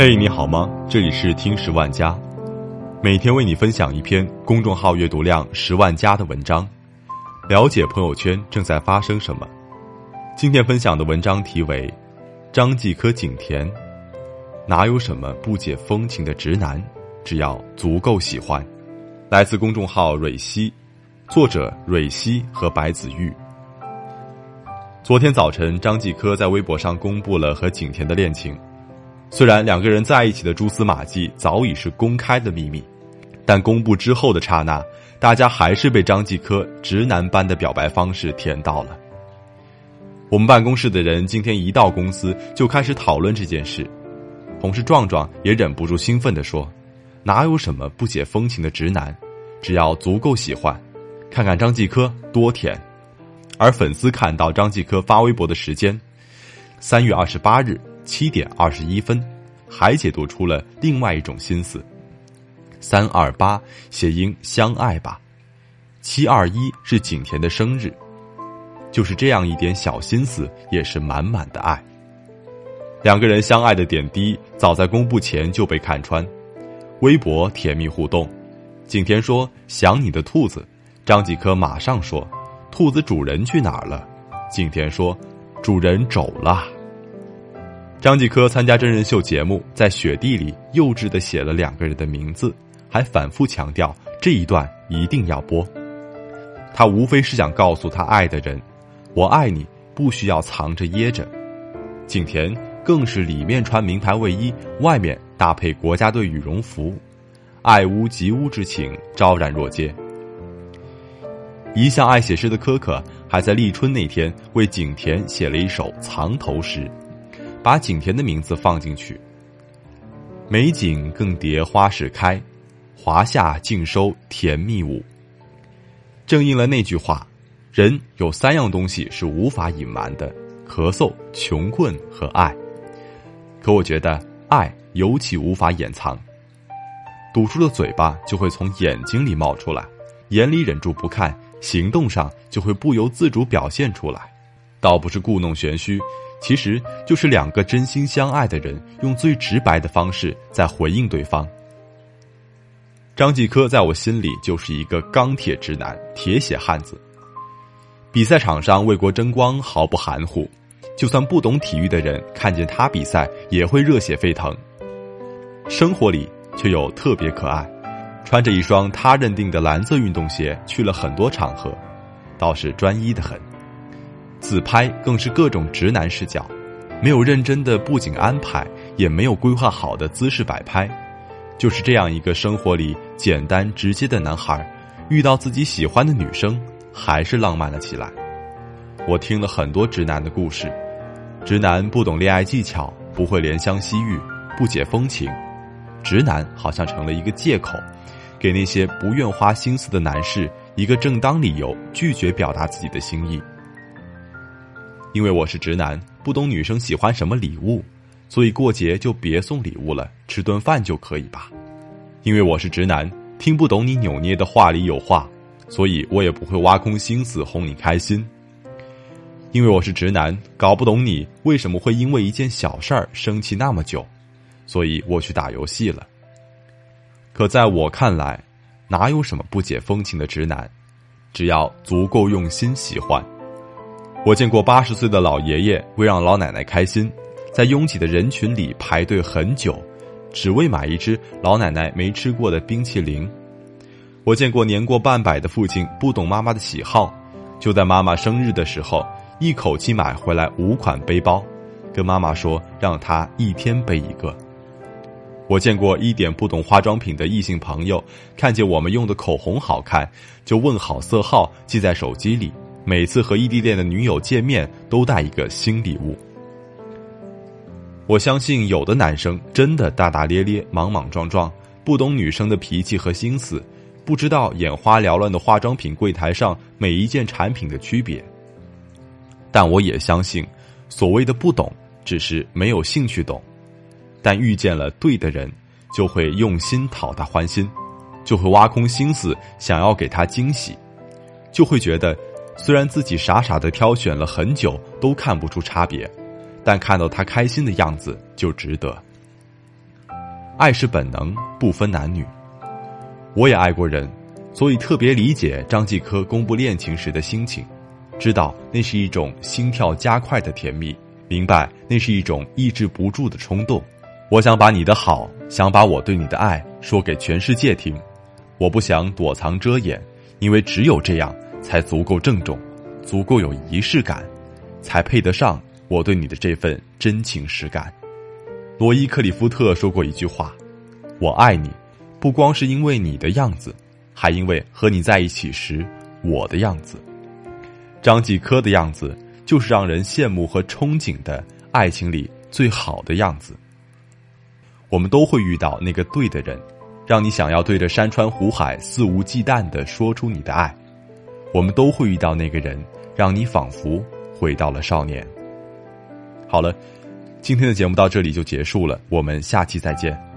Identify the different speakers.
Speaker 1: 嘿，你好吗？这里是听十万加，每天为你分享一篇公众号阅读量十万加的文章，了解朋友圈正在发生什么。今天分享的文章题为《张继科景甜》，哪有什么不解风情的直男，只要足够喜欢。来自公众号蕊希，作者蕊希和白子玉。昨天早晨，张继科在微博上公布了和景甜的恋情。虽然两个人在一起的蛛丝马迹早已是公开的秘密，但公布之后的刹那，大家还是被张继科直男般的表白方式甜到了。我们办公室的人今天一到公司就开始讨论这件事，同事壮壮也忍不住兴奋地说：“哪有什么不解风情的直男，只要足够喜欢，看看张继科多甜。”而粉丝看到张继科发微博的时间，三月二十八日。七点二十一分，还解读出了另外一种心思。三二八谐音相爱吧，七二一是景甜的生日，就是这样一点小心思，也是满满的爱。两个人相爱的点滴，早在公布前就被看穿。微博甜蜜互动，景甜说想你的兔子，张继科马上说兔子主人去哪儿了？景甜说主人走了。张继科参加真人秀节目，在雪地里幼稚的写了两个人的名字，还反复强调这一段一定要播。他无非是想告诉他爱的人：“我爱你，不需要藏着掖着。”景甜更是里面穿名牌卫衣，外面搭配国家队羽绒服，爱屋及乌之情昭然若揭。一向爱写诗的可可，还在立春那天为景甜写了一首藏头诗。把景甜的名字放进去，美景更迭花始开，华夏尽收甜蜜舞。正应了那句话：人有三样东西是无法隐瞒的，咳嗽、穷困和爱。可我觉得爱尤其无法掩藏，堵住了嘴巴就会从眼睛里冒出来，眼里忍住不看，行动上就会不由自主表现出来，倒不是故弄玄虚。其实就是两个真心相爱的人，用最直白的方式在回应对方。张继科在我心里就是一个钢铁直男、铁血汉子。比赛场上为国争光毫不含糊，就算不懂体育的人看见他比赛也会热血沸腾。生活里却又特别可爱，穿着一双他认定的蓝色运动鞋去了很多场合，倒是专一的很。自拍更是各种直男视角，没有认真的布景安排，也没有规划好的姿势摆拍，就是这样一个生活里简单直接的男孩，遇到自己喜欢的女生，还是浪漫了起来。我听了很多直男的故事，直男不懂恋爱技巧，不会怜香惜玉，不解风情，直男好像成了一个借口，给那些不愿花心思的男士一个正当理由，拒绝表达自己的心意。因为我是直男，不懂女生喜欢什么礼物，所以过节就别送礼物了，吃顿饭就可以吧。因为我是直男，听不懂你扭捏的话里有话，所以我也不会挖空心思哄你开心。因为我是直男，搞不懂你为什么会因为一件小事儿生气那么久，所以我去打游戏了。可在我看来，哪有什么不解风情的直男，只要足够用心喜欢。我见过八十岁的老爷爷为让老奶奶开心，在拥挤的人群里排队很久，只为买一只老奶奶没吃过的冰淇淋。我见过年过半百的父亲不懂妈妈的喜好，就在妈妈生日的时候一口气买回来五款背包，跟妈妈说让她一天背一个。我见过一点不懂化妆品的异性朋友，看见我们用的口红好看，就问好色号记在手机里。每次和异地恋的女友见面，都带一个新礼物。我相信有的男生真的大大咧咧、莽莽撞撞，不懂女生的脾气和心思，不知道眼花缭乱的化妆品柜台上每一件产品的区别。但我也相信，所谓的不懂，只是没有兴趣懂。但遇见了对的人，就会用心讨他欢心，就会挖空心思想要给他惊喜，就会觉得。虽然自己傻傻的挑选了很久都看不出差别，但看到他开心的样子就值得。爱是本能，不分男女。我也爱过人，所以特别理解张继科公布恋情时的心情，知道那是一种心跳加快的甜蜜，明白那是一种抑制不住的冲动。我想把你的好，想把我对你的爱说给全世界听，我不想躲藏遮掩，因为只有这样才足够郑重，足够有仪式感，才配得上我对你的这份真情实感。罗伊·克里夫特说过一句话：“我爱你，不光是因为你的样子，还因为和你在一起时我的样子。”张继科的样子，就是让人羡慕和憧憬的爱情里最好的样子。我们都会遇到那个对的人，让你想要对着山川湖海肆无忌惮的说出你的爱。我们都会遇到那个人，让你仿佛回到了少年。好了，今天的节目到这里就结束了，我们下期再见。